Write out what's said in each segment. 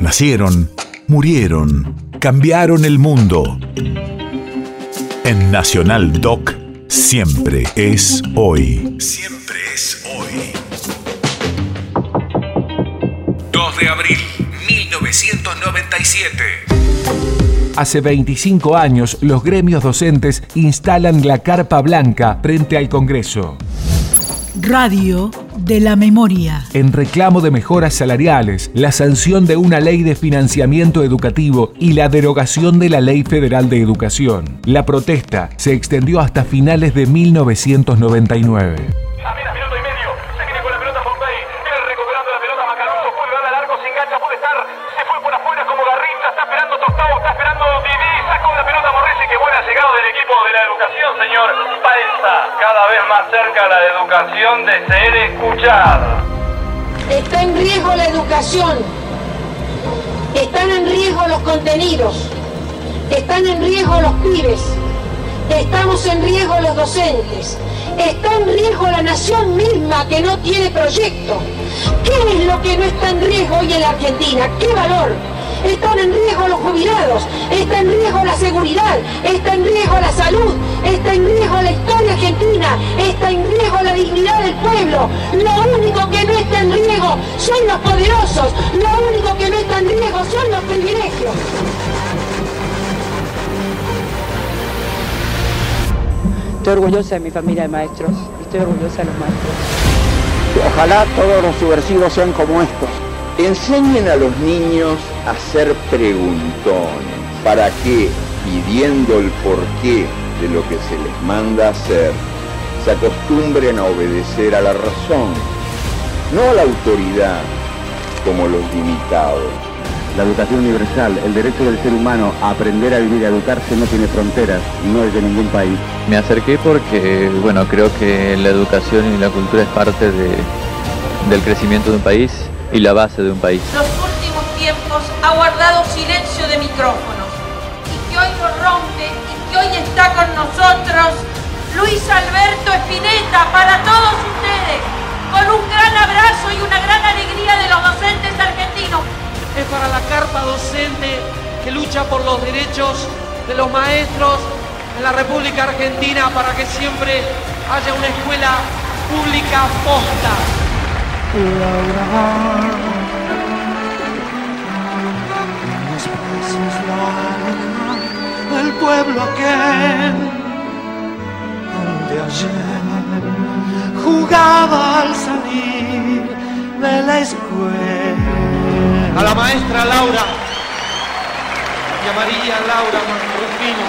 Nacieron, murieron, cambiaron el mundo. En Nacional Doc, siempre es hoy. Siempre es hoy. 2 de abril, 1997. Hace 25 años, los gremios docentes instalan la carpa blanca frente al Congreso. Radio de la memoria. En reclamo de mejoras salariales, la sanción de una ley de financiamiento educativo y la derogación de la Ley Federal de Educación. La protesta se extendió hasta finales de 1999. Cada vez más cerca la educación de ser escuchada. Está en riesgo la educación, están en riesgo los contenidos, están en riesgo los pibes, estamos en riesgo los docentes, está en riesgo la nación misma que no tiene proyecto. ¿Qué es lo que no está en riesgo hoy en la Argentina? ¿Qué valor? están en riesgo los jubilados, está en riesgo la seguridad, está en riesgo la salud, está en riesgo la historia argentina, está en riesgo la dignidad del pueblo. Lo único que no está en riesgo son los poderosos, lo único que no está en riesgo son los privilegios. Estoy orgullosa de mi familia de maestros estoy orgullosa de los maestros. Ojalá todos los subversivos sean como estos enseñen a los niños a ser preguntones, para que, pidiendo el porqué de lo que se les manda hacer, se acostumbren a obedecer a la razón, no a la autoridad como los limitados. La educación universal, el derecho del ser humano a aprender a vivir y a educarse no tiene fronteras, no es de ningún país. Me acerqué porque, bueno, creo que la educación y la cultura es parte de, del crecimiento de un país y la base de un país. Los últimos tiempos ha guardado silencio de micrófonos y que hoy lo rompe que hoy está con nosotros Luis Alberto Espineta para todos ustedes, con un gran abrazo y una gran alegría de los docentes argentinos. Es para la carpa docente que lucha por los derechos de los maestros en la República Argentina para que siempre haya una escuela pública posta. Pueblo aquel donde ayer jugaba al salir de la escuela. A la maestra Laura y a María Laura Rufino,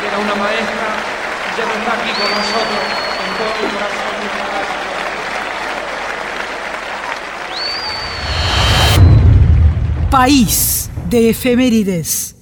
que era una maestra, ya no está aquí con nosotros en todo el corazón. País de efemérides.